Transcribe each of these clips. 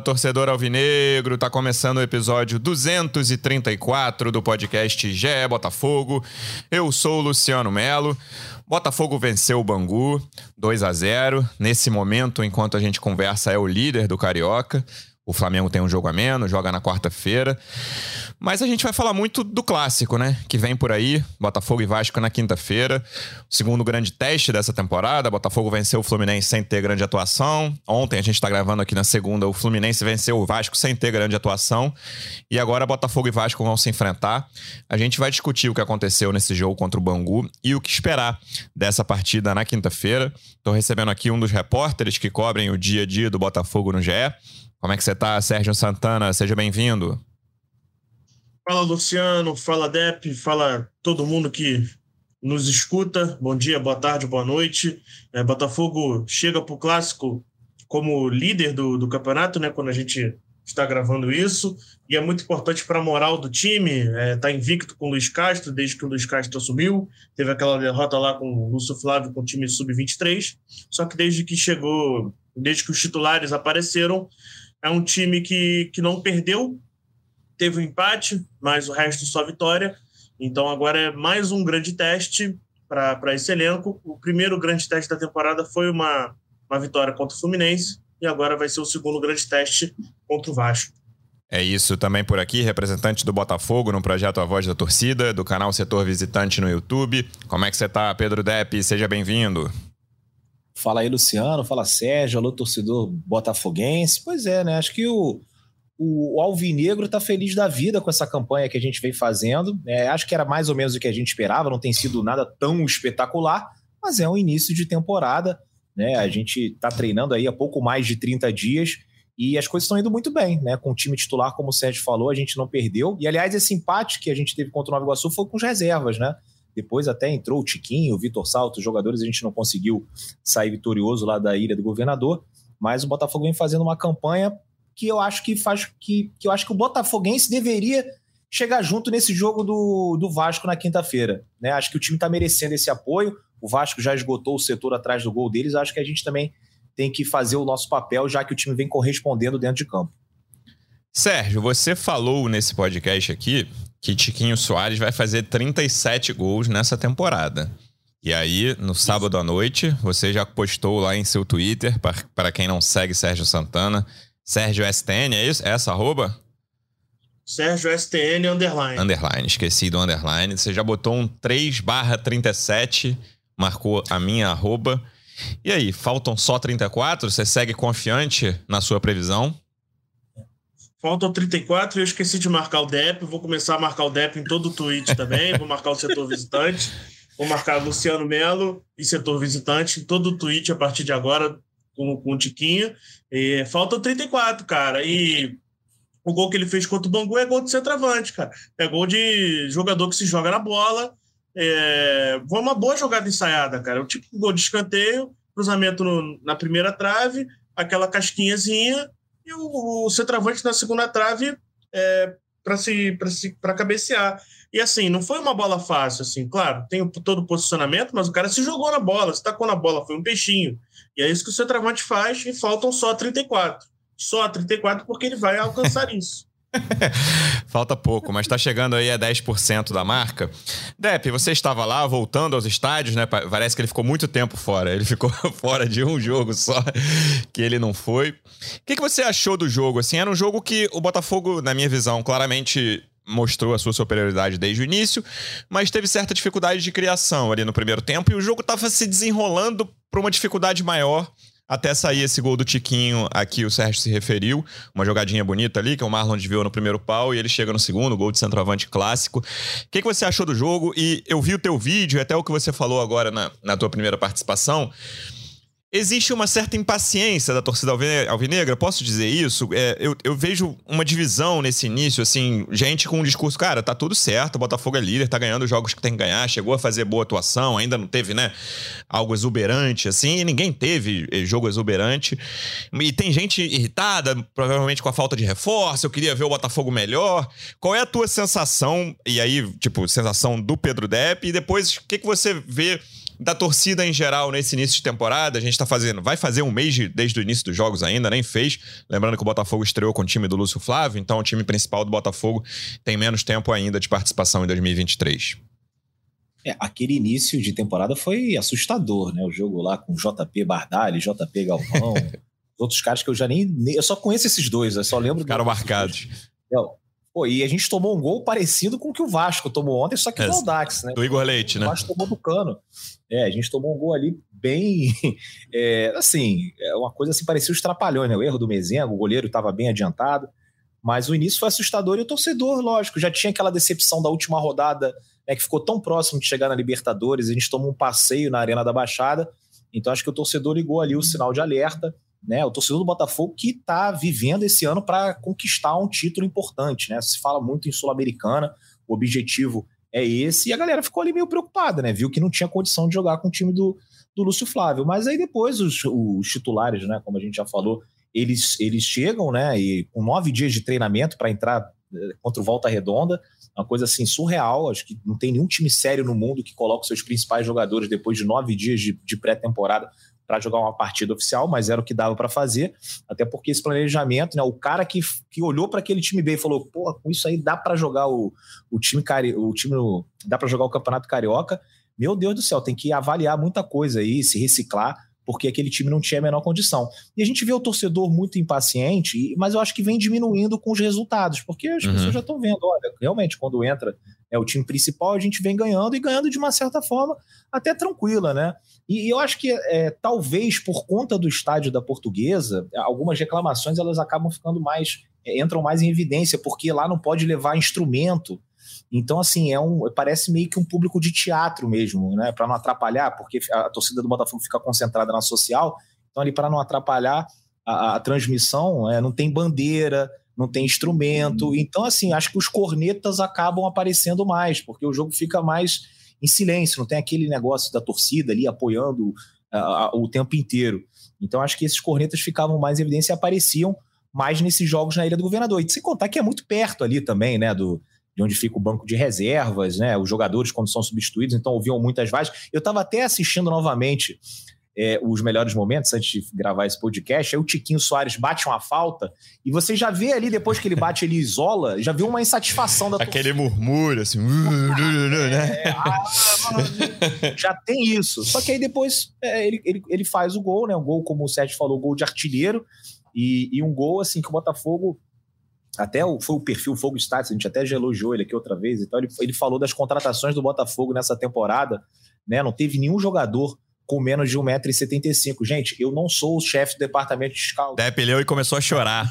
torcedor alvinegro! Tá começando o episódio 234 do podcast GE Botafogo. Eu sou o Luciano Melo. Botafogo venceu o Bangu 2 a 0. Nesse momento, enquanto a gente conversa, é o líder do Carioca. O Flamengo tem um jogo a menos, joga na quarta-feira. Mas a gente vai falar muito do clássico, né? Que vem por aí, Botafogo e Vasco na quinta-feira. Segundo grande teste dessa temporada. Botafogo venceu o Fluminense sem ter grande atuação. Ontem a gente está gravando aqui na segunda, o Fluminense venceu o Vasco sem ter grande atuação. E agora Botafogo e Vasco vão se enfrentar. A gente vai discutir o que aconteceu nesse jogo contra o Bangu e o que esperar dessa partida na quinta-feira. Estou recebendo aqui um dos repórteres que cobrem o dia a dia do Botafogo no GE. Como é que você tá, Sérgio Santana? Seja bem-vindo. Fala, Luciano. Fala, Dep. Fala todo mundo que nos escuta. Bom dia, boa tarde, boa noite. É, Botafogo chega para o Clássico como líder do, do campeonato, né? Quando a gente está gravando isso. E é muito importante para a moral do time. É, tá invicto com o Luiz Castro, desde que o Luiz Castro assumiu. Teve aquela derrota lá com o Lúcio Flávio com o time sub-23. Só que desde que chegou, desde que os titulares apareceram, é um time que, que não perdeu, teve um empate, mas o resto só vitória. Então agora é mais um grande teste para esse elenco. O primeiro grande teste da temporada foi uma, uma vitória contra o Fluminense e agora vai ser o segundo grande teste contra o Vasco. É isso também por aqui, representante do Botafogo no projeto A Voz da Torcida, do canal Setor Visitante no YouTube. Como é que você tá, Pedro Depp? Seja bem-vindo. Fala aí, Luciano. Fala, Sérgio. Alô, torcedor botafoguense. Pois é, né? Acho que o, o, Alvinegro está feliz da vida com essa campanha que a gente vem fazendo. É, acho que era mais ou menos o que a gente esperava. Não tem sido nada tão espetacular, mas é um início de temporada. Né? A gente está treinando aí há pouco mais de 30 dias e as coisas estão indo muito bem, né? Com o time titular, como o Sérgio falou, a gente não perdeu. E, aliás, esse empate que a gente teve contra o Nova Iguaçu foi com as reservas, né? Depois até entrou o Tiquinho, o Vitor Salto, os jogadores, a gente não conseguiu sair vitorioso lá da Ilha do Governador, mas o Botafogo vem fazendo uma campanha que eu acho que faz que, que eu acho que o Botafoguense deveria chegar junto nesse jogo do, do Vasco na quinta-feira. Né? Acho que o time está merecendo esse apoio. O Vasco já esgotou o setor atrás do gol deles. Acho que a gente também tem que fazer o nosso papel, já que o time vem correspondendo dentro de campo. Sérgio, você falou nesse podcast aqui que Tiquinho Soares vai fazer 37 gols nessa temporada. E aí, no sábado à noite, você já postou lá em seu Twitter, para quem não segue Sérgio Santana, Sérgio STN, é isso? É essa arroba? Sérgio STN underline. Underline, esqueci do underline. Você já botou um 3 barra 37, marcou a minha arroba. E aí, faltam só 34? Você segue confiante na sua previsão? Faltam 34 e eu esqueci de marcar o DEP. Vou começar a marcar o DEP em todo o tweet também. Vou marcar o setor visitante. Vou marcar Luciano Melo e setor visitante em todo o tweet a partir de agora com, com o Tiquinho. E faltam 34, cara. E o gol que ele fez contra o Bangu é gol de centroavante, cara. É gol de jogador que se joga na bola. É... Foi uma boa jogada ensaiada, cara. O tipo de gol de escanteio, cruzamento no, na primeira trave, aquela casquinhazinha e o, o centroavante na segunda trave é, para se, se, cabecear. E assim, não foi uma bola fácil, assim, claro, tem todo o posicionamento, mas o cara se jogou na bola, se tacou na bola, foi um peixinho. E é isso que o centroavante faz e faltam só 34. Só 34 porque ele vai alcançar isso. Falta pouco, mas está chegando aí a 10% da marca. Depp, você estava lá voltando aos estádios, né? Parece que ele ficou muito tempo fora. Ele ficou fora de um jogo só que ele não foi. O que, que você achou do jogo? Assim, era um jogo que o Botafogo, na minha visão, claramente mostrou a sua superioridade desde o início, mas teve certa dificuldade de criação ali no primeiro tempo e o jogo estava se desenrolando para uma dificuldade maior até sair esse gol do Tiquinho, aqui o Sérgio se referiu, uma jogadinha bonita ali, que o Marlon desviou no primeiro pau e ele chega no segundo, gol de centroavante clássico. O que, que você achou do jogo? E eu vi o teu vídeo, até o que você falou agora na, na tua primeira participação. Existe uma certa impaciência da torcida alvinegra, posso dizer isso? É, eu, eu, vejo uma divisão nesse início, assim, gente com um discurso, cara, tá tudo certo, o Botafogo é líder, tá ganhando os jogos que tem que ganhar, chegou a fazer boa atuação, ainda não teve, né, algo exuberante, assim, e ninguém teve eh, jogo exuberante. E tem gente irritada, provavelmente com a falta de reforço, eu queria ver o Botafogo melhor. Qual é a tua sensação, e aí, tipo, sensação do Pedro Depp, e depois, o que, que você vê da torcida em geral nesse início de temporada. A gente tá fazendo, vai fazer um mês de, desde o início dos jogos ainda, nem fez. Lembrando que o Botafogo estreou com o time do Lúcio Flávio, então o time principal do Botafogo tem menos tempo ainda de participação em 2023. É, aquele início de temporada foi assustador, né? O jogo lá com JP Bardali, JP Galvão, outros caras que eu já nem, nem, Eu só conheço esses dois, eu só lembro. Ficaram marcados. Não, Pô, e a gente tomou um gol parecido com o que o Vasco tomou ontem, só que é, do Aldax, né? Do Igor Leite, né? O Vasco tomou do cano. É, a gente tomou um gol ali bem. É, assim, é uma coisa assim, parecia os trapalhões, né? O erro do Mezengo, o goleiro estava bem adiantado. Mas o início foi assustador e o torcedor, lógico, já tinha aquela decepção da última rodada, né, que ficou tão próximo de chegar na Libertadores. A gente tomou um passeio na Arena da Baixada. Então acho que o torcedor ligou ali o sinal de alerta né? O torcedor do Botafogo que está vivendo esse ano para conquistar um título importante, né? Se fala muito em Sul-Americana, o objetivo é esse, e a galera ficou ali meio preocupada, né? Viu que não tinha condição de jogar com o time do, do Lúcio Flávio. Mas aí depois os, os titulares, né? Como a gente já falou, eles, eles chegam, né? E com nove dias de treinamento para entrar eh, contra o Volta Redonda, uma coisa assim surreal. Acho que não tem nenhum time sério no mundo que coloque seus principais jogadores depois de nove dias de, de pré-temporada para jogar uma partida oficial, mas era o que dava para fazer, até porque esse planejamento, né, o cara que, que olhou para aquele time B e falou, pô, com isso aí dá para jogar o, o time cari o time dá para jogar o Campeonato Carioca. Meu Deus do céu, tem que avaliar muita coisa aí, se reciclar, porque aquele time não tinha a menor condição. E a gente vê o torcedor muito impaciente, mas eu acho que vem diminuindo com os resultados, porque as uhum. pessoas já estão vendo, olha, realmente quando entra é o time principal, a gente vem ganhando e ganhando de uma certa forma até tranquila, né? E, eu acho que é, talvez por conta do estádio da Portuguesa, algumas reclamações elas acabam ficando mais é, entram mais em evidência porque lá não pode levar instrumento. Então assim é um parece meio que um público de teatro mesmo, né? Para não atrapalhar, porque a, a torcida do Botafogo fica concentrada na social, então ali para não atrapalhar a, a transmissão, é, não tem bandeira, não tem instrumento. Uhum. Então, assim, acho que os cornetas acabam aparecendo mais, porque o jogo fica mais em silêncio, não tem aquele negócio da torcida ali apoiando uh, o tempo inteiro. Então, acho que esses cornetas ficavam mais em evidência e apareciam mais nesses jogos na Ilha do Governador. E sem contar que é muito perto ali também, né, do, de onde fica o banco de reservas, né, os jogadores quando são substituídos, então ouviam muitas vozes. Eu estava até assistindo novamente é, os melhores momentos antes de gravar esse podcast. Aí o Tiquinho Soares bate uma falta e você já vê ali, depois que ele bate, ele isola, já vê uma insatisfação da Aquele torcida. murmúrio, assim. né? É, ah, já tem isso. Só que aí depois é, ele, ele, ele faz o gol, né? Um gol, como o Sérgio falou, gol de artilheiro. E, e um gol, assim, que o Botafogo até o, foi o perfil Fogo Stats, a gente até já elogiou ele aqui outra vez. Então, ele, ele falou das contratações do Botafogo nessa temporada, né? Não teve nenhum jogador com menos de 1,75m. Gente, eu não sou o chefe do departamento de scout. Depp leu e começou a chorar.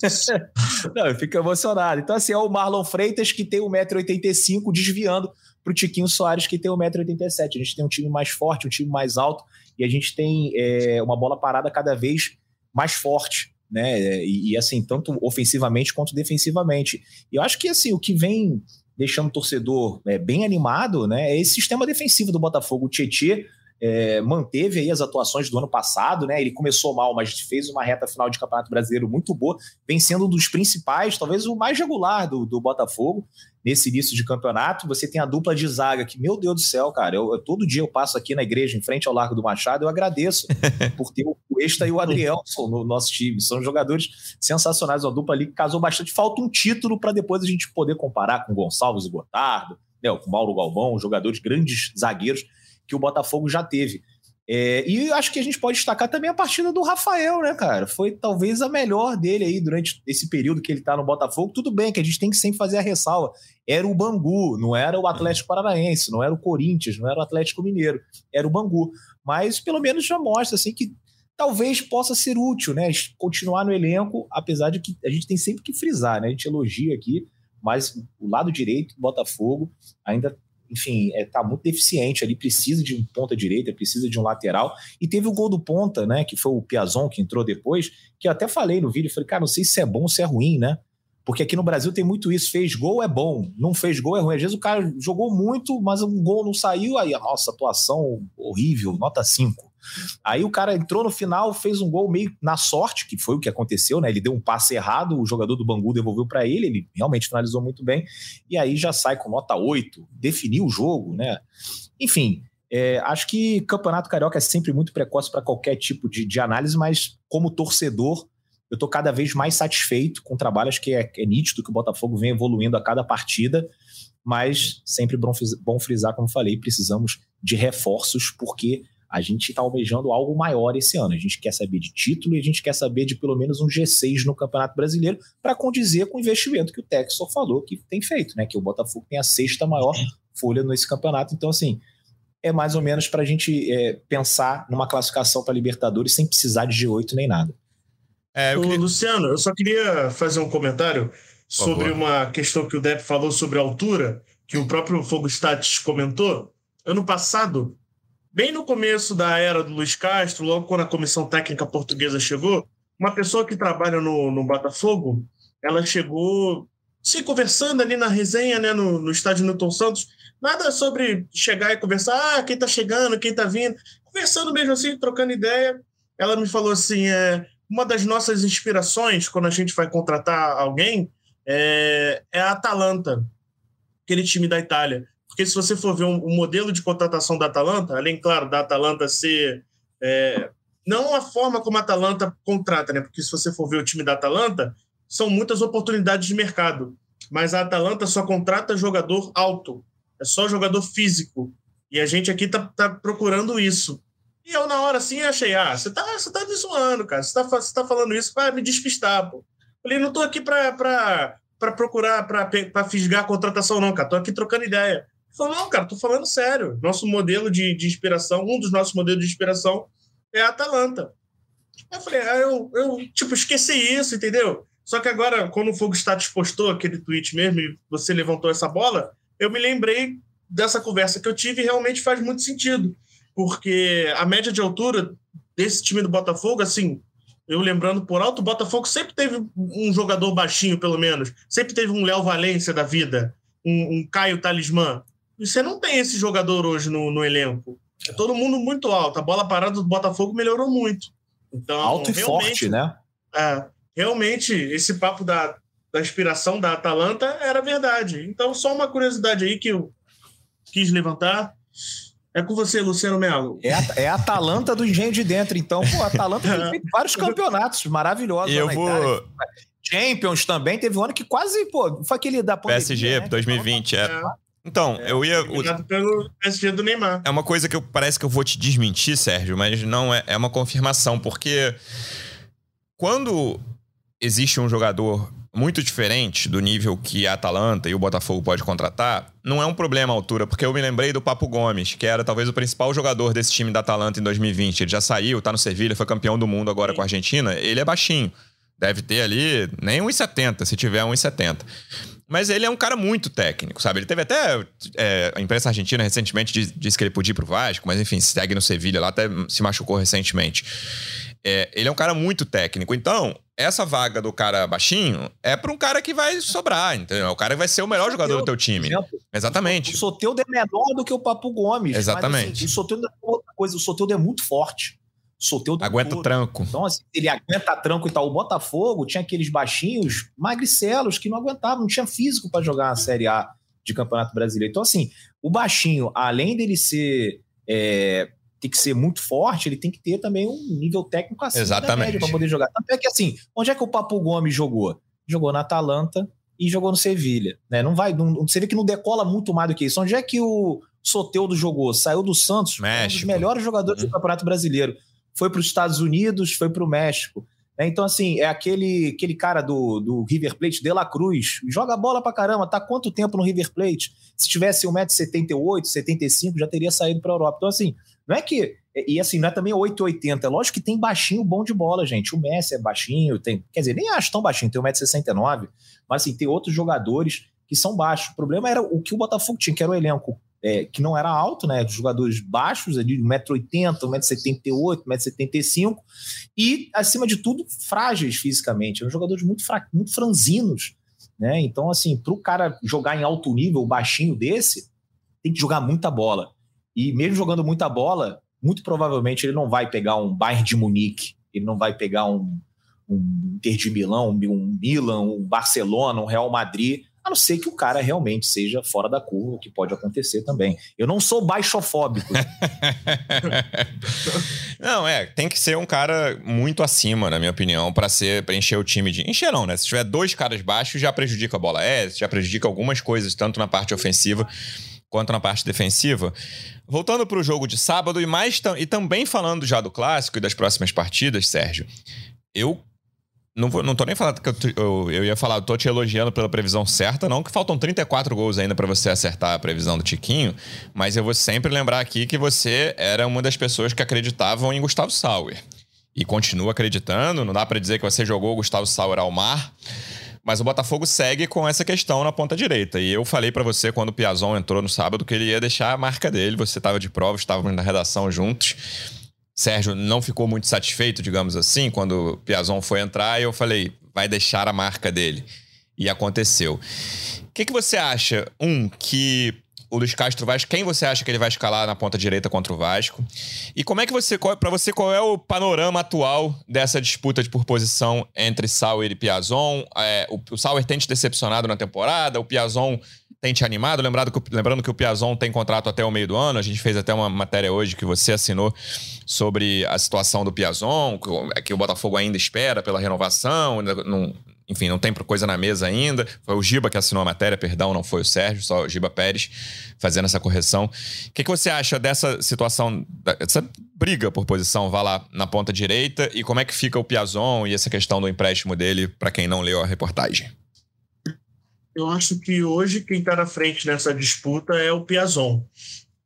não, eu fico emocionado. Então, assim, é o Marlon Freitas que tem 1,85m desviando para o Tiquinho Soares que tem 1,87m. A gente tem um time mais forte, um time mais alto e a gente tem é, uma bola parada cada vez mais forte. Né? E, e, assim, tanto ofensivamente quanto defensivamente. E eu acho que assim, o que vem deixando o torcedor é, bem animado né, é esse sistema defensivo do Botafogo. O Tietê é, manteve aí as atuações do ano passado, né? Ele começou mal, mas fez uma reta final de Campeonato Brasileiro muito boa, vem sendo um dos principais, talvez o mais regular do, do Botafogo nesse início de campeonato. Você tem a dupla de zaga que, meu Deus do céu, cara, eu, eu, todo dia eu passo aqui na igreja, em frente ao Largo do Machado, eu agradeço por ter o Esta e o Adrielson no nosso time. São jogadores sensacionais, uma dupla ali que casou bastante. Falta um título para depois a gente poder comparar com Gonçalves e Gotardo, né, com Mauro Galvão, jogadores grandes zagueiros que o Botafogo já teve. É, e acho que a gente pode destacar também a partida do Rafael, né, cara? Foi talvez a melhor dele aí durante esse período que ele tá no Botafogo. Tudo bem que a gente tem que sempre fazer a ressalva. Era o Bangu, não era o Atlético Paranaense, não era o Corinthians, não era o Atlético Mineiro, era o Bangu. Mas pelo menos já mostra assim que talvez possa ser útil, né? Continuar no elenco, apesar de que a gente tem sempre que frisar, né? A gente elogia aqui, mas o lado direito do Botafogo ainda enfim, é, tá muito deficiente ali, precisa de um ponta direita, precisa de um lateral. E teve o gol do ponta, né? Que foi o Piazon que entrou depois, que eu até falei no vídeo, falei, cara, não sei se é bom ou se é ruim, né? Porque aqui no Brasil tem muito isso, fez gol é bom, não fez gol é ruim. Às vezes o cara jogou muito, mas um gol não saiu, aí, nossa, atuação horrível, nota 5. Aí o cara entrou no final, fez um gol meio na sorte, que foi o que aconteceu, né? Ele deu um passe errado, o jogador do Bangu devolveu para ele, ele realmente finalizou muito bem, e aí já sai com nota 8, definiu o jogo, né? Enfim, é, acho que Campeonato Carioca é sempre muito precoce para qualquer tipo de, de, análise, mas como torcedor, eu estou cada vez mais satisfeito com o trabalho. Acho que é, é, nítido que o Botafogo vem evoluindo a cada partida, mas sempre bom, bom frisar, como falei, precisamos de reforços, porque a gente está almejando algo maior esse ano. A gente quer saber de título e a gente quer saber de pelo menos um G6 no Campeonato Brasileiro para condizer com o investimento que o Texor falou que tem feito, né? Que o Botafogo tem a sexta maior folha nesse campeonato. Então, assim, é mais ou menos para a gente é, pensar numa classificação para Libertadores sem precisar de G8 nem nada. É, eu queria... Luciano, eu só queria fazer um comentário sobre uma questão que o Depp falou sobre a altura, que o próprio Fogo Stats comentou. Ano passado, bem no começo da era do Luiz Castro, logo quando a comissão técnica portuguesa chegou, uma pessoa que trabalha no, no Botafogo, ela chegou se conversando ali na resenha, né, no, no estádio Newton Santos, nada sobre chegar e conversar, ah, quem tá chegando, quem tá vindo, conversando mesmo assim, trocando ideia. Ela me falou assim, é, uma das nossas inspirações quando a gente vai contratar alguém é, é a Atalanta, aquele time da Itália. Porque se você for ver um, um modelo de contratação da Atalanta, além, claro, da Atalanta ser. É, não a forma como a Atalanta contrata, né? Porque se você for ver o time da Atalanta, são muitas oportunidades de mercado. Mas a Atalanta só contrata jogador alto, é só jogador físico. E a gente aqui tá, tá procurando isso. E eu, na hora assim, achei, ah, você tá, você tá me zoando, cara. Você tá, você tá falando isso para me despistar, pô. Falei, não tô aqui para procurar, para fisgar a contratação, não, cara. Tô aqui trocando ideia. Falou, não, cara, tô falando sério. Nosso modelo de, de inspiração, um dos nossos modelos de inspiração é a Atalanta. Eu falei, ah, eu, eu, tipo, esqueci isso, entendeu? Só que agora, quando o Fogo Status postou aquele tweet mesmo e você levantou essa bola, eu me lembrei dessa conversa que eu tive e realmente faz muito sentido. Porque a média de altura desse time do Botafogo, assim, eu lembrando por alto, o Botafogo sempre teve um jogador baixinho, pelo menos. Sempre teve um Léo Valência da vida, um, um Caio Talismã. Você não tem esse jogador hoje no, no elenco. É todo mundo muito alto. A bola parada do Botafogo melhorou muito. Então, alto e forte, né? É, realmente, esse papo da, da inspiração da Atalanta era verdade. Então, só uma curiosidade aí que eu quis levantar. É com você, Luciano Melo. É a, é a Atalanta do Engenho de Dentro. Então, pô, a Atalanta tem feito vários campeonatos maravilhosos. E eu vou. Itália. Champions também. Teve um ano que quase, pô, foi aquele da pandemia, PSG, né? 2020, é. é. Então, é, eu ia. Obrigado pelo PSG do Neymar. É uma coisa que eu, parece que eu vou te desmentir, Sérgio, mas não é, é uma confirmação, porque quando existe um jogador muito diferente do nível que a Atalanta e o Botafogo pode contratar, não é um problema a altura, porque eu me lembrei do Papo Gomes, que era talvez o principal jogador desse time da Atalanta em 2020. Ele já saiu, tá no Sevilha, foi campeão do mundo agora Sim. com a Argentina. Ele é baixinho. Deve ter ali nem 1,70, se tiver 1,70. Mas ele é um cara muito técnico, sabe? Ele teve até. É, a imprensa argentina recentemente disse que ele podia ir pro Vasco, mas enfim, segue no Sevilha lá, até se machucou recentemente. É, ele é um cara muito técnico. Então, essa vaga do cara baixinho é para um cara que vai sobrar, entendeu? O cara que vai ser o melhor jogador do teu time. Exatamente. O Soteudo é menor do que o Papo Gomes. Exatamente. Mas, assim, o Soteudo é outra coisa. O Soteudo é muito forte. Soteudo aguenta tranco. Então, assim, ele aguenta tranco e tal. O Botafogo tinha aqueles baixinhos magricelos que não aguentavam, não tinha físico para jogar a Série A de Campeonato Brasileiro. Então, assim, o baixinho, além dele ser. É, tem que ser muito forte, ele tem que ter também um nível técnico acima Exatamente. para poder jogar. Tanto é que, assim, onde é que o Papo Gomes jogou? Jogou na Atalanta e jogou no Sevilha. Né? Não vai, não, você vê que não decola muito mais do que isso. Onde é que o Soteudo jogou? Saiu do Santos, México. um dos melhores jogadores do uhum. Campeonato Brasileiro foi para os Estados Unidos, foi para o México. Né? Então, assim, é aquele, aquele cara do, do River Plate, De La Cruz, joga bola pra caramba, tá quanto tempo no River Plate? Se tivesse 1,78m, 75 já teria saído pra Europa. Então, assim, não é que. E assim, não é também 8,80. É lógico que tem baixinho bom de bola, gente. O Messi é baixinho, tem. Quer dizer, nem acho tão baixinho, tem 1,69m, mas assim, tem outros jogadores que são baixos. O problema era o que o Botafogo tinha, que era o elenco é, que não era alto, né? Jogadores baixos, ali, 1,80m, 1,78m, 1,75m, e, acima de tudo, frágeis fisicamente. Eram jogadores muito, fra... muito franzinos. Né? Então, assim, para o cara jogar em alto nível, baixinho desse, tem que jogar muita bola. E mesmo jogando muita bola, muito provavelmente ele não vai pegar um Bayern de Munique, ele não vai pegar um, um Inter de Milão, um Milan, um Barcelona, um Real Madrid, a não ser que o cara realmente seja fora da curva, o que pode acontecer também. Eu não sou baixofóbico. não, é, tem que ser um cara muito acima, na minha opinião, para ser encher o time de. Encher não, né? Se tiver dois caras baixos, já prejudica a bola é, já prejudica algumas coisas, tanto na parte ofensiva quanto na parte defensiva. Voltando para o jogo de sábado e mais e também falando já do clássico e das próximas partidas, Sérgio, eu não, vou, não tô nem falando que eu, eu, eu, ia falar, eu tô te elogiando pela previsão certa, não, que faltam 34 gols ainda para você acertar a previsão do Tiquinho, mas eu vou sempre lembrar aqui que você era uma das pessoas que acreditavam em Gustavo Sauer. E continua acreditando, não dá para dizer que você jogou o Gustavo Sauer ao mar, mas o Botafogo segue com essa questão na ponta direita. E eu falei para você quando o Piazon entrou no sábado que ele ia deixar a marca dele, você estava de prova, estávamos na redação juntos. Sérgio não ficou muito satisfeito, digamos assim, quando o Piazon foi entrar, e eu falei, vai deixar a marca dele. E aconteceu. O que, que você acha? Um, que o Luiz Castro vai. Quem você acha que ele vai escalar na ponta direita contra o Vasco? E como é que você. Para você, qual é o panorama atual dessa disputa de por posição entre Sauer e Piazon? É, o, o Sauer tem te decepcionado na temporada, o Piazon tem te animado? Lembrado que, lembrando que o Piazon tem contrato até o meio do ano, a gente fez até uma matéria hoje que você assinou sobre a situação do Piazon, que, o Botafogo ainda espera pela renovação, não, enfim, não tem coisa na mesa ainda. Foi o Giba que assinou a matéria, perdão, não foi o Sérgio, só o Giba Pérez fazendo essa correção. O que, que você acha dessa situação, dessa briga por posição, vá lá na ponta direita, e como é que fica o Piazon e essa questão do empréstimo dele, para quem não leu a reportagem? Eu acho que hoje quem está na frente nessa disputa é o Piazon,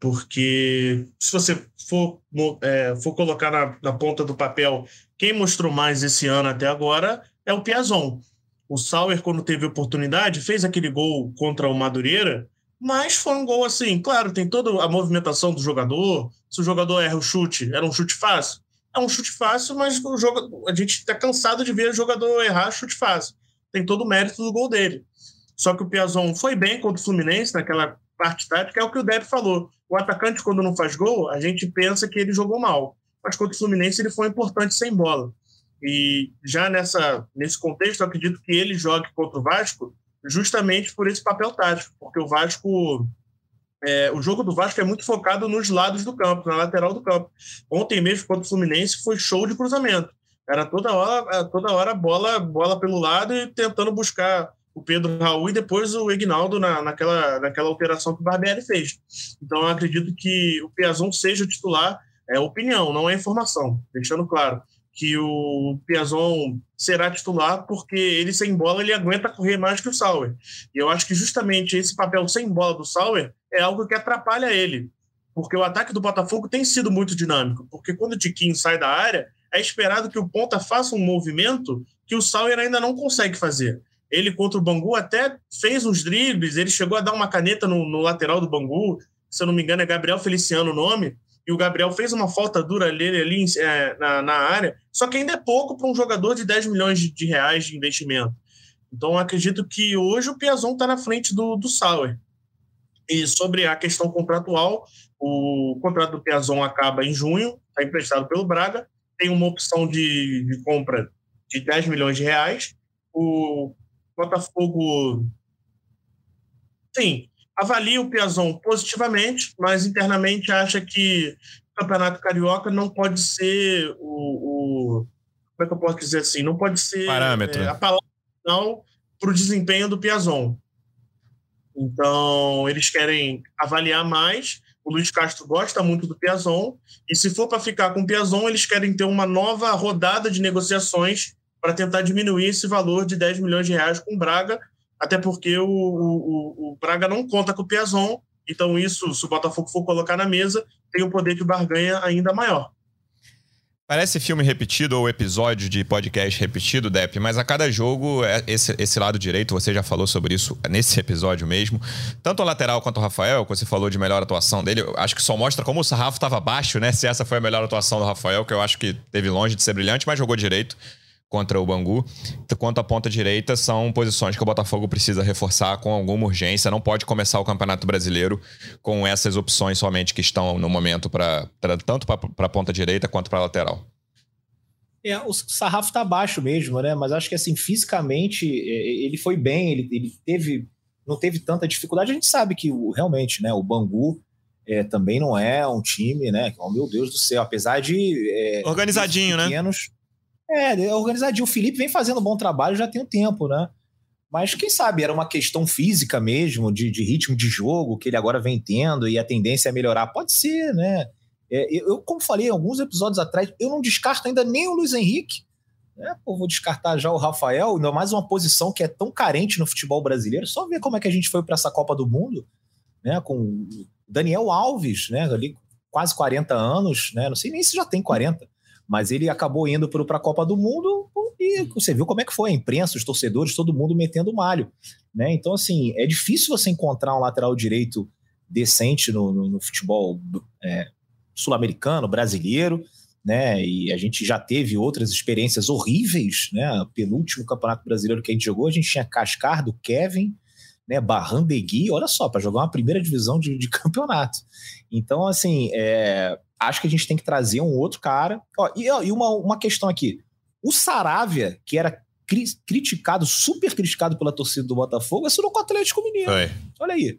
porque se você for, é, for colocar na, na ponta do papel quem mostrou mais esse ano até agora é o Piazon. O Sauer, quando teve oportunidade, fez aquele gol contra o Madureira, mas foi um gol assim, claro, tem toda a movimentação do jogador. Se o jogador erra o chute, era um chute fácil. É um chute fácil, mas o jogo, a gente está cansado de ver o jogador errar chute fácil. Tem todo o mérito do gol dele. Só que o Piazon foi bem contra o Fluminense naquela parte tática, é o que o Deb falou. O atacante, quando não faz gol, a gente pensa que ele jogou mal. Mas contra o Fluminense ele foi importante sem bola. E já nessa, nesse contexto, eu acredito que ele jogue contra o Vasco justamente por esse papel tático, porque o Vasco. É, o jogo do Vasco é muito focado nos lados do campo, na lateral do campo. Ontem mesmo, contra o Fluminense, foi show de cruzamento. Era toda hora, toda hora bola, bola pelo lado e tentando buscar o Pedro Raul e depois o Ignaldo na, naquela, naquela alteração que o Barbieri fez. Então, eu acredito que o Piazon seja o titular. É opinião, não é informação, deixando claro que o Piazon será titular porque ele sem bola ele aguenta correr mais que o Sauer. E eu acho que justamente esse papel sem bola do Sauer é algo que atrapalha ele, porque o ataque do Botafogo tem sido muito dinâmico, porque quando o Tiquinho sai da área, é esperado que o ponta faça um movimento que o Sauer ainda não consegue fazer. Ele contra o Bangu até fez uns dribles, ele chegou a dar uma caneta no, no lateral do Bangu, se eu não me engano é Gabriel Feliciano o nome, e o Gabriel fez uma falta dura ali, ali é, na, na, área, só que ainda é pouco para um jogador de 10 milhões de, de, reais de investimento. Então, acredito que hoje o Piazon está na frente do, do Sauer. E sobre a questão contratual, o contrato do Piazon acaba em junho, está emprestado pelo Braga, tem uma opção de, de compra de 10 milhões de reais. O Botafogo, sim, avalia o Piazon positivamente, mas internamente acha que o Campeonato Carioca não pode ser o, o como é que eu posso dizer assim, não pode ser Parâmetro. É, a palavra final para o desempenho do Piazon. Então, eles querem avaliar mais. O Luiz Castro gosta muito do Piazon. E se for para ficar com o Piazon, eles querem ter uma nova rodada de negociações para tentar diminuir esse valor de 10 milhões de reais com o Braga, até porque o, o, o Braga não conta com o Piazon, então isso, se o Botafogo for colocar na mesa, tem um poder de barganha ainda maior. Parece filme repetido ou episódio de podcast repetido, Depp, mas a cada jogo, é esse, esse lado direito, você já falou sobre isso nesse episódio mesmo. Tanto o lateral quanto o Rafael, que você falou de melhor atuação dele, acho que só mostra como o sarrafo estava baixo, né? Se essa foi a melhor atuação do Rafael, que eu acho que teve longe de ser brilhante, mas jogou direito contra o Bangu. Quanto à ponta direita, são posições que o Botafogo precisa reforçar com alguma urgência. Não pode começar o Campeonato Brasileiro com essas opções somente que estão no momento para tanto para a ponta direita quanto para a lateral. É, o sarrafo tá baixo mesmo, né? Mas acho que assim, fisicamente, é, ele foi bem, ele, ele teve. não teve tanta dificuldade. A gente sabe que o, realmente, né, o Bangu é, também não é um time, né? Oh, meu Deus do céu, apesar de. É, Organizadinho, né? pequenos, né? É, organizadinho. O Felipe vem fazendo um bom trabalho já tem um tempo, né? Mas quem sabe era uma questão física mesmo, de, de ritmo de jogo, que ele agora vem tendo e a tendência é melhorar. Pode ser, né? É, eu, como falei alguns episódios atrás, eu não descarto ainda nem o Luiz Henrique. Né? Pô, vou descartar já o Rafael, ainda mais uma posição que é tão carente no futebol brasileiro. Só ver como é que a gente foi para essa Copa do Mundo, né? Com Daniel Alves, né? Ali quase 40 anos, né? Não sei nem se já tem 40, mas ele acabou indo para a Copa do Mundo e você viu como é que foi a imprensa, os torcedores, todo mundo metendo malho, né? Então assim é difícil você encontrar um lateral direito decente no, no, no futebol é, sul-americano, brasileiro, né? E a gente já teve outras experiências horríveis, né? Penúltimo campeonato brasileiro que a gente jogou, a gente tinha Cascar do Kevin, né? Barrandegui, olha só, para jogar uma primeira divisão de, de campeonato. Então, assim, é, acho que a gente tem que trazer um outro cara. Ó, e, ó, e uma, uma questão aqui: o Saravia, que era cri criticado, super criticado pela torcida do Botafogo, assinou com o Atlético Mineiro. Olha aí.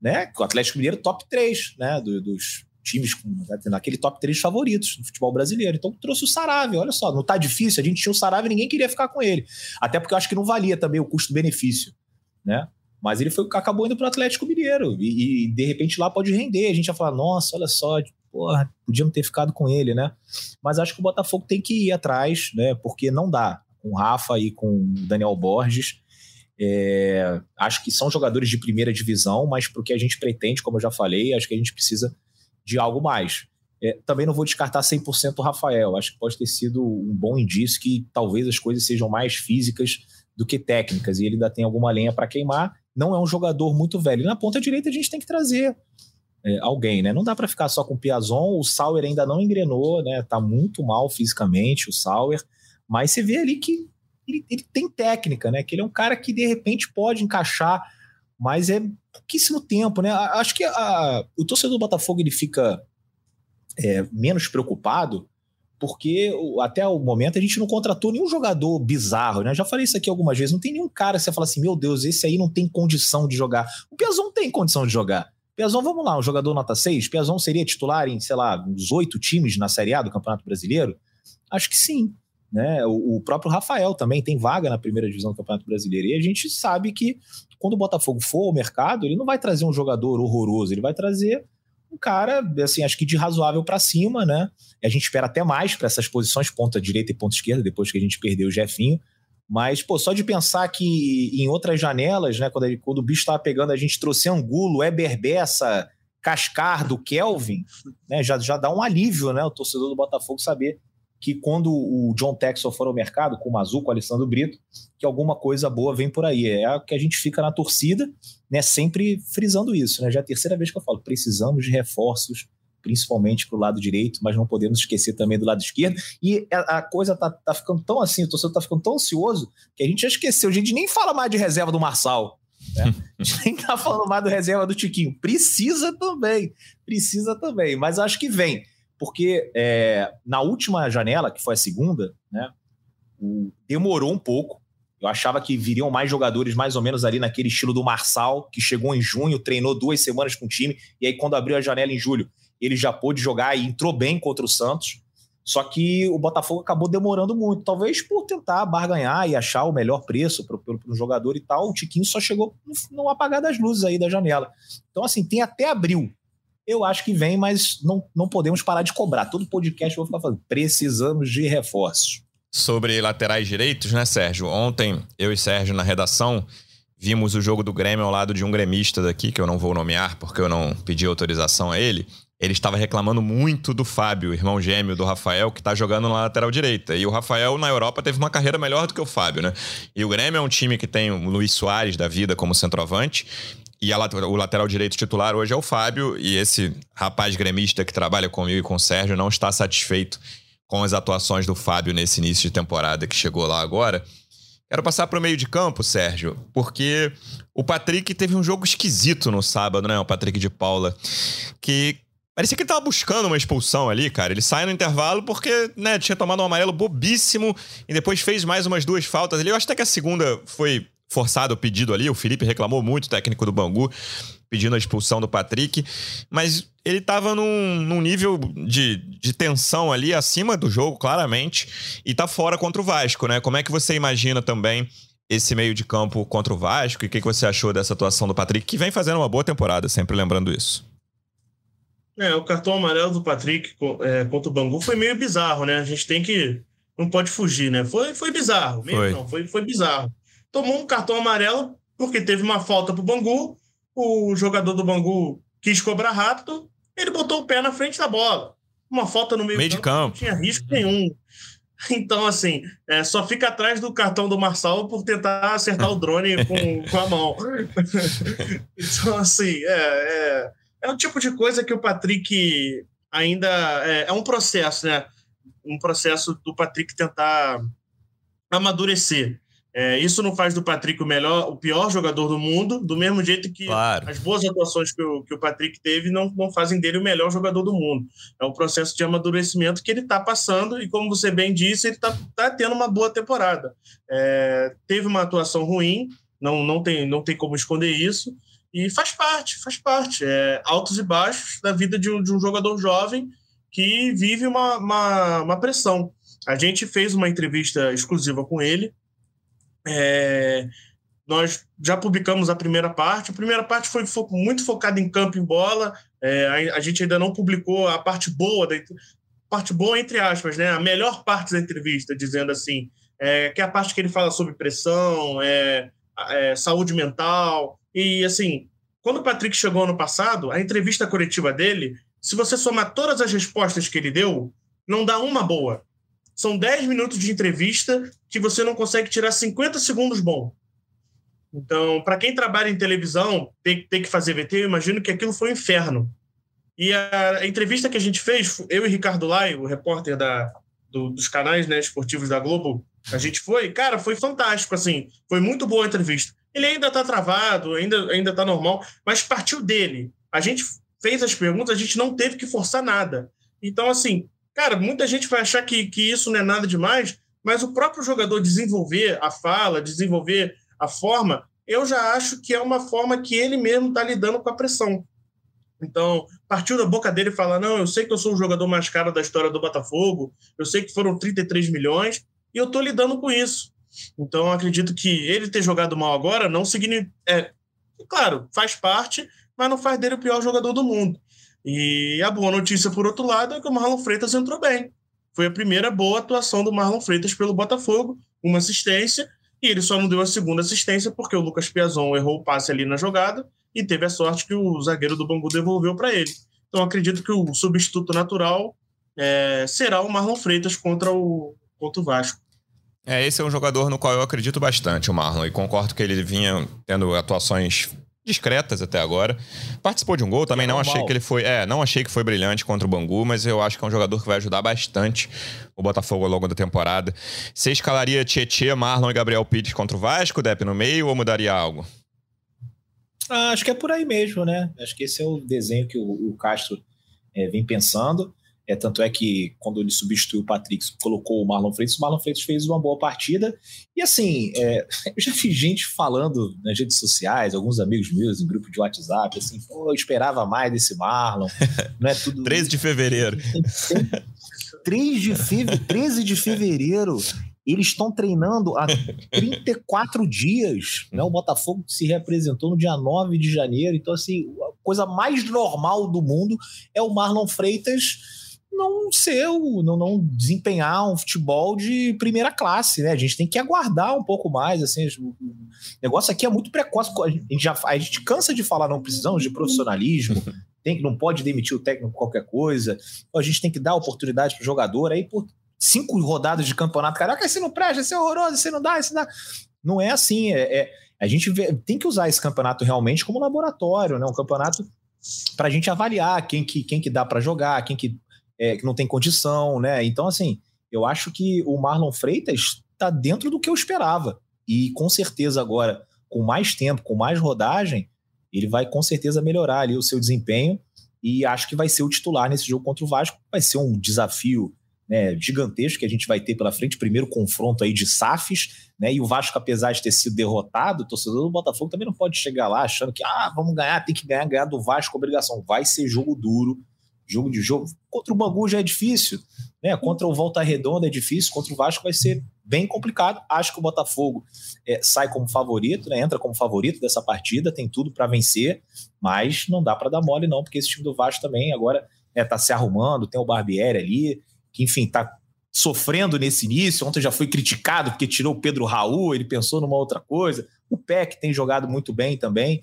Né? O Atlético Mineiro top 3 né? Do, dos, times com, né, naquele top 3 favoritos do futebol brasileiro. Então trouxe o Sarave, olha só, não tá difícil, a gente tinha o Sarave e ninguém queria ficar com ele. Até porque eu acho que não valia também o custo-benefício, né? Mas ele foi, acabou indo pro Atlético Mineiro e, e, de repente lá pode render. A gente ia falar, nossa, olha só, porra, podíamos ter ficado com ele, né? Mas acho que o Botafogo tem que ir atrás, né? Porque não dá. Com o Rafa e com o Daniel Borges, é, acho que são jogadores de primeira divisão, mas para o que a gente pretende, como eu já falei, acho que a gente precisa de algo mais. É, também não vou descartar 100% o Rafael. Acho que pode ter sido um bom indício que talvez as coisas sejam mais físicas do que técnicas e ele ainda tem alguma lenha para queimar. Não é um jogador muito velho. E na ponta direita a gente tem que trazer é, alguém, né? Não dá para ficar só com o Piazon. O Sauer ainda não engrenou, né? Tá muito mal fisicamente o Sauer, mas você vê ali que ele, ele tem técnica, né? Que ele é um cara que de repente pode encaixar mas é pouquíssimo tempo, né? Acho que a, o torcedor do Botafogo ele fica é, menos preocupado porque até o momento a gente não contratou nenhum jogador bizarro, né? Já falei isso aqui algumas vezes, não tem nenhum cara que você fala assim, meu Deus, esse aí não tem condição de jogar. O Piazon tem condição de jogar. Piazon, vamos lá, um jogador nota 6, Piazon seria titular em, sei lá, uns oito times na Série A do Campeonato Brasileiro? Acho que sim. Né? O, o, próprio Rafael também tem vaga na primeira divisão do Campeonato Brasileiro. E a gente sabe que quando o Botafogo for ao mercado, ele não vai trazer um jogador horroroso, ele vai trazer um cara, assim, acho que de razoável para cima, né? E a gente espera até mais para essas posições, ponta direita e ponta esquerda, depois que a gente perdeu o Jefinho. Mas, pô, só de pensar que em outras janelas, né, quando, quando o bicho estava pegando, a gente trouxe Angulo, Eber Bessa, Cascar do Kelvin, né, já, já dá um alívio, né, o torcedor do Botafogo saber que quando o John Texel for ao mercado, com o Mazu, com o Alessandro Brito, que alguma coisa boa vem por aí. É que a gente fica na torcida, né, sempre frisando isso. Né? Já é a terceira vez que eu falo, precisamos de reforços, principalmente para o lado direito, mas não podemos esquecer também do lado esquerdo. E a, a coisa tá, tá ficando tão assim, o torcedor tá ficando tão ansioso, que a gente já esqueceu. A gente nem fala mais de reserva do Marçal. Né? A gente nem tá falando mais do reserva do Tiquinho. Precisa também, precisa também, mas acho que vem porque é, na última janela, que foi a segunda, né, demorou um pouco. Eu achava que viriam mais jogadores mais ou menos ali naquele estilo do Marçal, que chegou em junho, treinou duas semanas com o time, e aí quando abriu a janela em julho, ele já pôde jogar e entrou bem contra o Santos. Só que o Botafogo acabou demorando muito, talvez por tentar barganhar e achar o melhor preço para o jogador e tal. O Tiquinho só chegou no, no apagar das luzes aí da janela. Então, assim, tem até abril eu acho que vem, mas não, não podemos parar de cobrar. Todo podcast eu vou ficar falando. Precisamos de reforços. Sobre laterais direitos, né, Sérgio? Ontem, eu e Sérgio, na redação, vimos o jogo do Grêmio ao lado de um gremista daqui, que eu não vou nomear porque eu não pedi autorização a ele. Ele estava reclamando muito do Fábio, irmão gêmeo do Rafael, que está jogando na lateral direita. E o Rafael, na Europa, teve uma carreira melhor do que o Fábio, né? E o Grêmio é um time que tem o Luiz Soares da vida como centroavante. E a, o lateral direito titular hoje é o Fábio. E esse rapaz gremista que trabalha comigo e com o Sérgio não está satisfeito com as atuações do Fábio nesse início de temporada que chegou lá agora. Quero passar para o meio de campo, Sérgio, porque o Patrick teve um jogo esquisito no sábado, né? O Patrick de Paula, que Parecia que ele tava buscando uma expulsão ali, cara. Ele sai no intervalo porque, né, tinha tomado um amarelo bobíssimo e depois fez mais umas duas faltas ali. Eu acho até que a segunda foi forçado o pedido ali. O Felipe reclamou muito, o técnico do Bangu, pedindo a expulsão do Patrick. Mas ele tava num, num nível de, de tensão ali acima do jogo, claramente. E tá fora contra o Vasco, né? Como é que você imagina também esse meio de campo contra o Vasco? E o que, que você achou dessa atuação do Patrick, que vem fazendo uma boa temporada, sempre lembrando isso? É, o cartão amarelo do Patrick é, contra o Bangu foi meio bizarro, né? A gente tem que. Não pode fugir, né? Foi, foi bizarro. Mesmo foi. não, foi, foi bizarro. Tomou um cartão amarelo porque teve uma falta pro Bangu. O jogador do Bangu quis cobrar rápido, ele botou o pé na frente da bola. Uma falta no meio, meio campo, de campo. Não tinha risco nenhum. Então, assim, é, só fica atrás do cartão do Marçal por tentar acertar o drone com, com a mão. então, assim, é, é é um tipo de coisa que o Patrick ainda. É, é um processo, né? Um processo do Patrick tentar amadurecer. É, isso não faz do Patrick o melhor, o pior jogador do mundo, do mesmo jeito que claro. as boas atuações que o, que o Patrick teve não, não fazem dele o melhor jogador do mundo. É um processo de amadurecimento que ele está passando e, como você bem disse, ele está tá tendo uma boa temporada. É, teve uma atuação ruim, não, não, tem, não tem como esconder isso, e faz parte, faz parte. É altos e baixos da vida de um, de um jogador jovem que vive uma, uma, uma, pressão. A gente fez uma entrevista exclusiva com ele. É, nós já publicamos a primeira parte. A primeira parte foi fo muito focada em campo e bola. É, a, a, gente ainda não publicou a parte boa da parte boa entre aspas, né? A melhor parte da entrevista, dizendo assim, é, que é a parte que ele fala sobre pressão, é, é saúde mental, e assim, quando o Patrick chegou ano passado, a entrevista coletiva dele, se você somar todas as respostas que ele deu, não dá uma boa. São 10 minutos de entrevista que você não consegue tirar 50 segundos bom. Então, para quem trabalha em televisão, tem, tem que fazer VT, eu imagino que aquilo foi um inferno. E a, a entrevista que a gente fez, eu e Ricardo Lai, o repórter da, do, dos canais né, esportivos da Globo, a gente foi, cara, foi fantástico, assim, foi muito boa a entrevista. Ele ainda está travado, ainda ainda está normal, mas partiu dele. A gente fez as perguntas, a gente não teve que forçar nada. Então, assim, cara, muita gente vai achar que, que isso não é nada demais, mas o próprio jogador desenvolver a fala, desenvolver a forma, eu já acho que é uma forma que ele mesmo está lidando com a pressão. Então, partiu da boca dele falar: não, eu sei que eu sou o jogador mais caro da história do Botafogo, eu sei que foram 33 milhões, e eu estou lidando com isso. Então, acredito que ele ter jogado mal agora não significa. É, claro, faz parte, mas não faz dele o pior jogador do mundo. E a boa notícia, por outro lado, é que o Marlon Freitas entrou bem. Foi a primeira boa atuação do Marlon Freitas pelo Botafogo, uma assistência, e ele só não deu a segunda assistência porque o Lucas Piazon errou o passe ali na jogada e teve a sorte que o zagueiro do Bangu devolveu para ele. Então acredito que o substituto natural é, será o Marlon Freitas contra o, contra o Vasco. É, esse é um jogador no qual eu acredito bastante, o Marlon, e concordo que ele vinha tendo atuações discretas até agora. Participou de um gol, também é não normal. achei que ele foi, é, não achei que foi brilhante contra o Bangu, mas eu acho que é um jogador que vai ajudar bastante o Botafogo ao longo da temporada. Você escalaria Tietê, Marlon e Gabriel Pires contra o Vasco, Depp no meio ou mudaria algo? Ah, acho que é por aí mesmo, né? Acho que esse é o desenho que o, o Castro é, vem pensando. É, tanto é que quando ele substituiu o Patrick, colocou o Marlon Freitas, o Marlon Freitas fez uma boa partida. E assim, é, eu já vi gente falando nas redes sociais, alguns amigos meus em grupo de WhatsApp, assim, Pô, eu esperava mais desse Marlon. Não é tudo. 13 de fevereiro. 3 de, feve... 13 de fevereiro. Eles estão treinando há 34 dias. Né? O Botafogo se representou no dia 9 de janeiro. Então, assim, a coisa mais normal do mundo é o Marlon Freitas não ser, não, não desempenhar um futebol de primeira classe, né? A gente tem que aguardar um pouco mais, assim, o negócio aqui é muito precoce, a gente, já, a gente cansa de falar não precisamos de profissionalismo, tem, não pode demitir o técnico qualquer coisa, a gente tem que dar oportunidade para o jogador. Aí, por cinco rodadas de campeonato, caraca, esse não presta, esse é horroroso, esse não dá, esse não dá. Não é assim, é, é a gente vê, tem que usar esse campeonato realmente como laboratório, né? Um campeonato para a gente avaliar quem que, quem que dá para jogar, quem que, é, que não tem condição, né? Então, assim, eu acho que o Marlon Freitas está dentro do que eu esperava. E com certeza agora, com mais tempo, com mais rodagem, ele vai com certeza melhorar ali o seu desempenho e acho que vai ser o titular nesse jogo contra o Vasco. Vai ser um desafio né, gigantesco que a gente vai ter pela frente. Primeiro confronto aí de SAFs, né? E o Vasco, apesar de ter sido derrotado, o torcedor do Botafogo também não pode chegar lá achando que ah, vamos ganhar, tem que ganhar, ganhar do Vasco, obrigação. Vai ser jogo duro, jogo de jogo. Contra o Bangu já é difícil, né? Contra o Volta Redonda é difícil, contra o Vasco vai ser bem complicado. Acho que o Botafogo é, sai como favorito, né? entra como favorito dessa partida, tem tudo para vencer, mas não dá para dar mole não, porque esse time do Vasco também agora está né, se arrumando, tem o Barbieri ali, que enfim está sofrendo nesse início. Ontem já foi criticado porque tirou o Pedro Raul, ele pensou numa outra coisa. O Peck tem jogado muito bem também.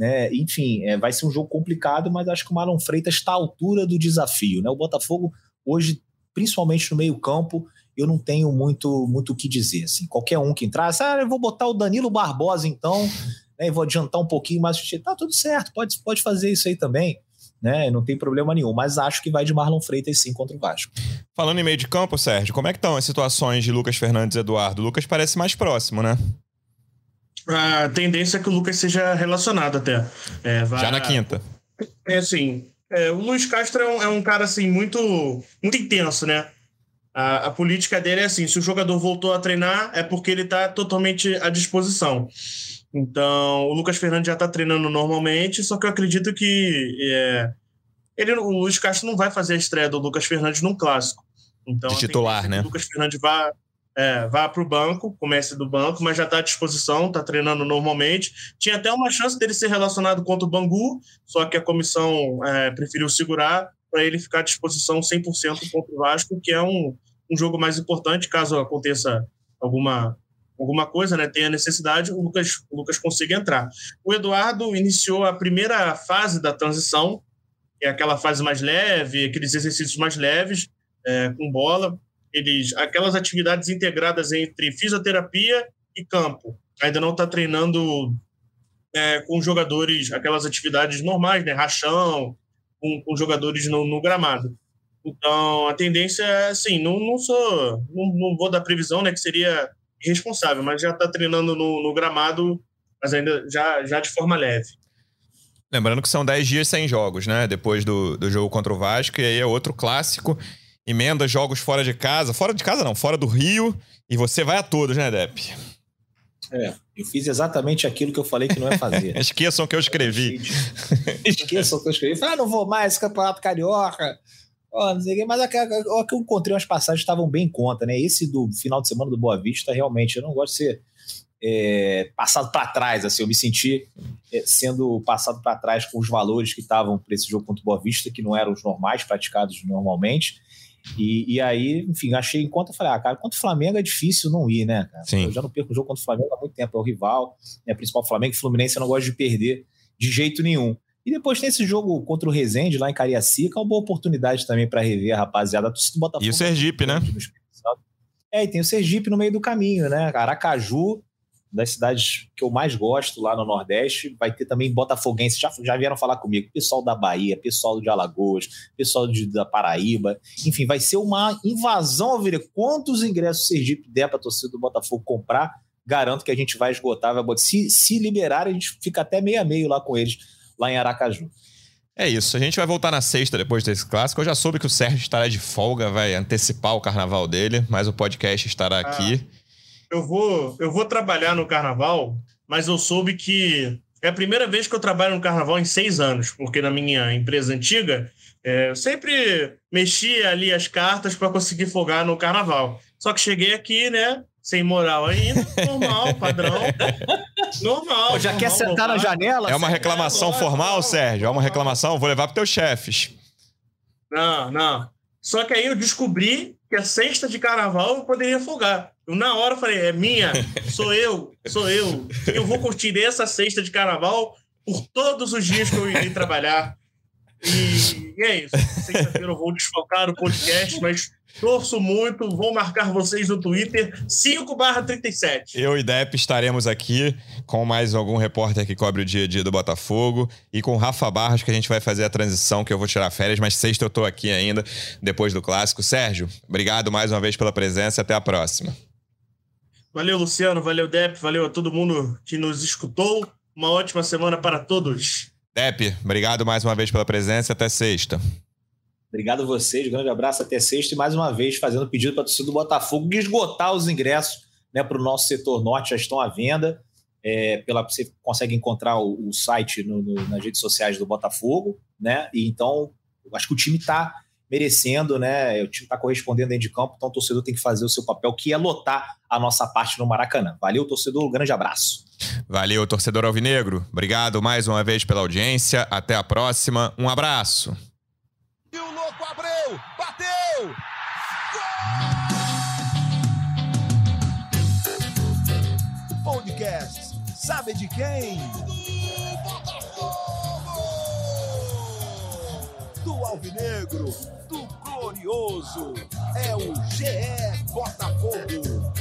Né? Enfim, é, vai ser um jogo complicado, mas acho que o Marlon Freitas está à altura do desafio. Né? O Botafogo, hoje, principalmente no meio-campo, eu não tenho muito muito o que dizer. Assim, qualquer um que entrasse, ah, eu vou botar o Danilo Barbosa então, né, e vou adiantar um pouquinho mais. Tá tudo certo, pode, pode fazer isso aí também né? Não tem problema nenhum. Mas acho que vai de Marlon Freitas sim contra o Vasco. Falando em meio de campo, Sérgio, como é que estão as situações de Lucas Fernandes e Eduardo? O Lucas parece mais próximo, né? A tendência é que o Lucas seja relacionado até. É, vai... Já na quinta. É assim. É, o Luiz Castro é um, é um, cara assim muito, muito intenso, né? A, a, política dele é assim: se o jogador voltou a treinar, é porque ele está totalmente à disposição. Então, o Lucas Fernandes já está treinando normalmente, só que eu acredito que é, ele, o Luiz Castro não vai fazer a estreia do Lucas Fernandes num clássico. Então, De titular, né? O Lucas Fernandes vai, é, vá para o banco, comece do banco, mas já está à disposição, está treinando normalmente. Tinha até uma chance dele ser relacionado contra o Bangu, só que a comissão é, preferiu segurar para ele ficar à disposição 100% contra o Vasco, que é um, um jogo mais importante caso aconteça alguma alguma coisa, né, tenha necessidade, o Lucas, o Lucas consiga entrar. O Eduardo iniciou a primeira fase da transição, que é aquela fase mais leve, aqueles exercícios mais leves, é, com bola, eles, aquelas atividades integradas entre fisioterapia e campo. Ainda não está treinando é, com jogadores, aquelas atividades normais, né, rachão, com, com jogadores no, no, gramado. Então, a tendência é, assim, não, não sou, não, não vou dar previsão, né, que seria responsável, mas já está treinando no, no, gramado, mas ainda já, já de forma leve. Lembrando que são 10 dias sem jogos, né? Depois do, do jogo contra o Vasco, e aí é outro clássico. Emenda jogos fora de casa. Fora de casa não, fora do Rio. E você vai a todos, né, Depp? É, eu fiz exatamente aquilo que eu falei que não ia fazer. Esqueçam que eu escrevi. Esqueçam que eu escrevi. Ah, não vou mais, Campeonato Carioca. Oh, não sei que, mas aquela que eu encontrei umas passagens estavam bem em conta, né? Esse do final de semana do Boa Vista, realmente, eu não gosto de ser é, passado para trás, assim, eu me senti é, sendo passado para trás com os valores que estavam para esse jogo contra o Boa Vista, que não eram os normais, praticados normalmente. E, e aí, enfim, achei em conta, falei, ah, cara, contra o Flamengo é difícil não ir, né, cara? Sim. Eu já não perco o jogo contra o Flamengo há muito tempo, é o rival, é o principal Flamengo e Fluminense, eu não gosto de perder de jeito nenhum. E depois tem esse jogo contra o Rezende lá em Cariacica, uma boa oportunidade também para rever a rapaziada do Botafogo. E o Sergipe, né? É, e tem o Sergipe no meio do caminho, né? Aracaju, das cidades que eu mais gosto lá no Nordeste, vai ter também Botafoguense, já, já vieram falar comigo, pessoal da Bahia, pessoal de Alagoas, pessoal de, da Paraíba, enfim, vai ser uma invasão, ao ver quantos ingressos o Sergipe der para a torcida do Botafogo comprar, garanto que a gente vai esgotar, vai botar. Se, se liberar, a gente fica até meio a meio lá com eles lá em Aracaju. É isso. A gente vai voltar na sexta depois desse clássico. Eu já soube que o Sérgio estará de folga, vai antecipar o carnaval dele, mas o podcast estará ah, aqui. Eu vou, eu vou trabalhar no carnaval, mas eu soube que é a primeira vez que eu trabalho no carnaval em seis anos, porque na minha empresa antiga é, eu sempre mexia ali as cartas para conseguir folgar no carnaval. Só que cheguei aqui, né? sem moral ainda, normal, padrão. Normal. Pô, já normal, quer sentar na janela? É uma reclamação é, formal, não, Sérgio? É uma reclamação? Vou levar para teus chefes. Não, não. Só que aí eu descobri que a sexta de carnaval eu poderia folgar. Eu, na hora, falei: é minha, sou eu, sou eu. Eu vou curtir essa sexta de carnaval por todos os dias que eu irei trabalhar. E, e é isso. Sexta-feira eu vou desfocar o podcast, mas Torço muito, vou marcar vocês no Twitter, 5/37. Eu e Depp estaremos aqui com mais algum repórter que cobre o dia a dia do Botafogo e com Rafa Barros, que a gente vai fazer a transição, que eu vou tirar férias, mas sexta eu tô aqui ainda, depois do clássico. Sérgio, obrigado mais uma vez pela presença até a próxima. Valeu, Luciano, valeu, Depp, valeu a todo mundo que nos escutou. Uma ótima semana para todos. Depp, obrigado mais uma vez pela presença até sexta. Obrigado a vocês, grande abraço até sexta e mais uma vez fazendo pedido para a torcida do Botafogo de esgotar os ingressos né, para o nosso setor norte, já estão à venda. É, pela, você consegue encontrar o, o site no, no, nas redes sociais do Botafogo, né? E então, acho que o time está merecendo, né? O time está correspondendo dentro de campo, então o torcedor tem que fazer o seu papel, que é lotar a nossa parte no Maracanã. Valeu, torcedor, um grande abraço. Valeu, torcedor alvinegro. Obrigado mais uma vez pela audiência. Até a próxima. Um abraço. Podcast. Sabe de quem? Do Botafogo! Do Alvinegro, Glorioso. É o GE Botafogo.